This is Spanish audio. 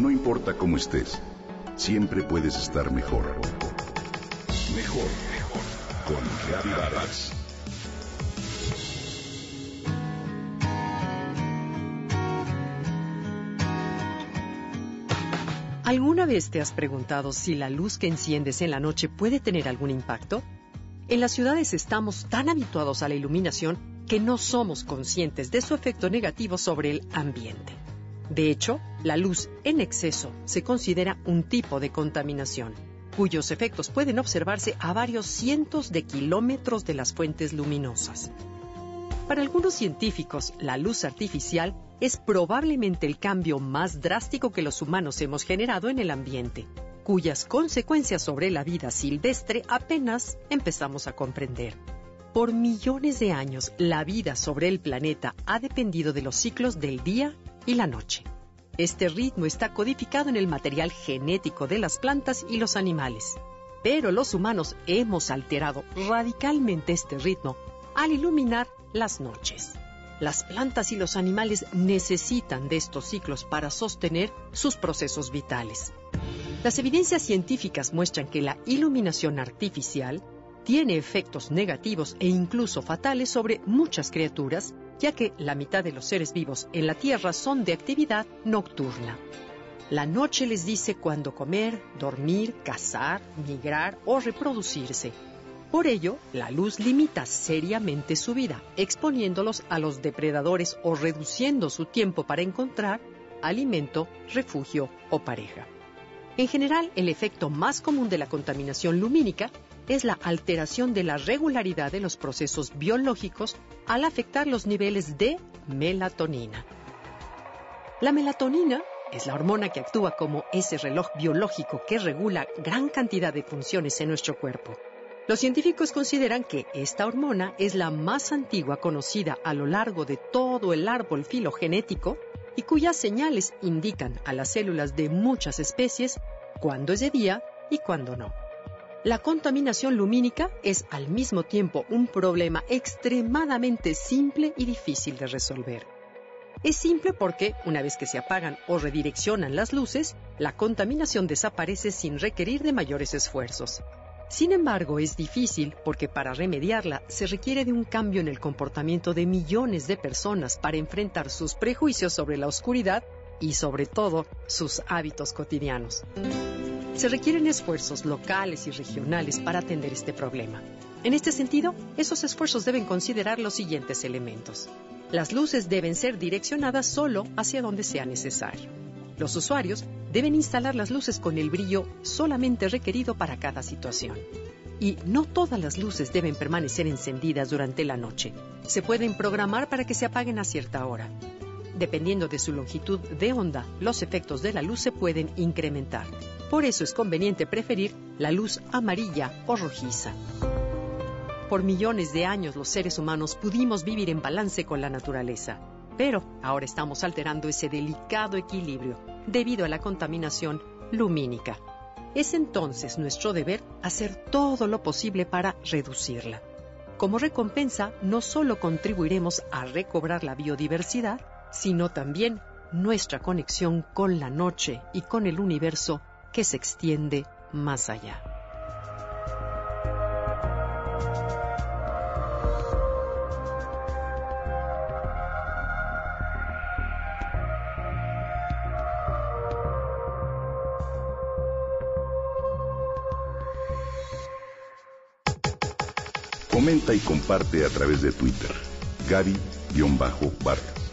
No importa cómo estés, siempre puedes estar mejor. Mejor, mejor. Con Reavivadas. ¿Alguna vez te has preguntado si la luz que enciendes en la noche puede tener algún impacto? En las ciudades estamos tan habituados a la iluminación que no somos conscientes de su efecto negativo sobre el ambiente. De hecho, la luz en exceso se considera un tipo de contaminación, cuyos efectos pueden observarse a varios cientos de kilómetros de las fuentes luminosas. Para algunos científicos, la luz artificial es probablemente el cambio más drástico que los humanos hemos generado en el ambiente, cuyas consecuencias sobre la vida silvestre apenas empezamos a comprender. Por millones de años, la vida sobre el planeta ha dependido de los ciclos del día y la noche. Este ritmo está codificado en el material genético de las plantas y los animales. Pero los humanos hemos alterado radicalmente este ritmo al iluminar las noches. Las plantas y los animales necesitan de estos ciclos para sostener sus procesos vitales. Las evidencias científicas muestran que la iluminación artificial tiene efectos negativos e incluso fatales sobre muchas criaturas, ya que la mitad de los seres vivos en la Tierra son de actividad nocturna. La noche les dice cuándo comer, dormir, cazar, migrar o reproducirse. Por ello, la luz limita seriamente su vida, exponiéndolos a los depredadores o reduciendo su tiempo para encontrar alimento, refugio o pareja. En general, el efecto más común de la contaminación lumínica es la alteración de la regularidad de los procesos biológicos al afectar los niveles de melatonina. La melatonina es la hormona que actúa como ese reloj biológico que regula gran cantidad de funciones en nuestro cuerpo. Los científicos consideran que esta hormona es la más antigua conocida a lo largo de todo el árbol filogenético y cuyas señales indican a las células de muchas especies cuándo es de día y cuándo no. La contaminación lumínica es al mismo tiempo un problema extremadamente simple y difícil de resolver. Es simple porque, una vez que se apagan o redireccionan las luces, la contaminación desaparece sin requerir de mayores esfuerzos. Sin embargo, es difícil porque para remediarla se requiere de un cambio en el comportamiento de millones de personas para enfrentar sus prejuicios sobre la oscuridad y sobre todo sus hábitos cotidianos. Se requieren esfuerzos locales y regionales para atender este problema. En este sentido, esos esfuerzos deben considerar los siguientes elementos. Las luces deben ser direccionadas solo hacia donde sea necesario. Los usuarios deben instalar las luces con el brillo solamente requerido para cada situación. Y no todas las luces deben permanecer encendidas durante la noche. Se pueden programar para que se apaguen a cierta hora. Dependiendo de su longitud de onda, los efectos de la luz se pueden incrementar. Por eso es conveniente preferir la luz amarilla o rojiza. Por millones de años los seres humanos pudimos vivir en balance con la naturaleza, pero ahora estamos alterando ese delicado equilibrio debido a la contaminación lumínica. Es entonces nuestro deber hacer todo lo posible para reducirla. Como recompensa, no solo contribuiremos a recobrar la biodiversidad, sino también nuestra conexión con la noche y con el universo que se extiende más allá. Comenta y comparte a través de Twitter. Gaby-Vargas.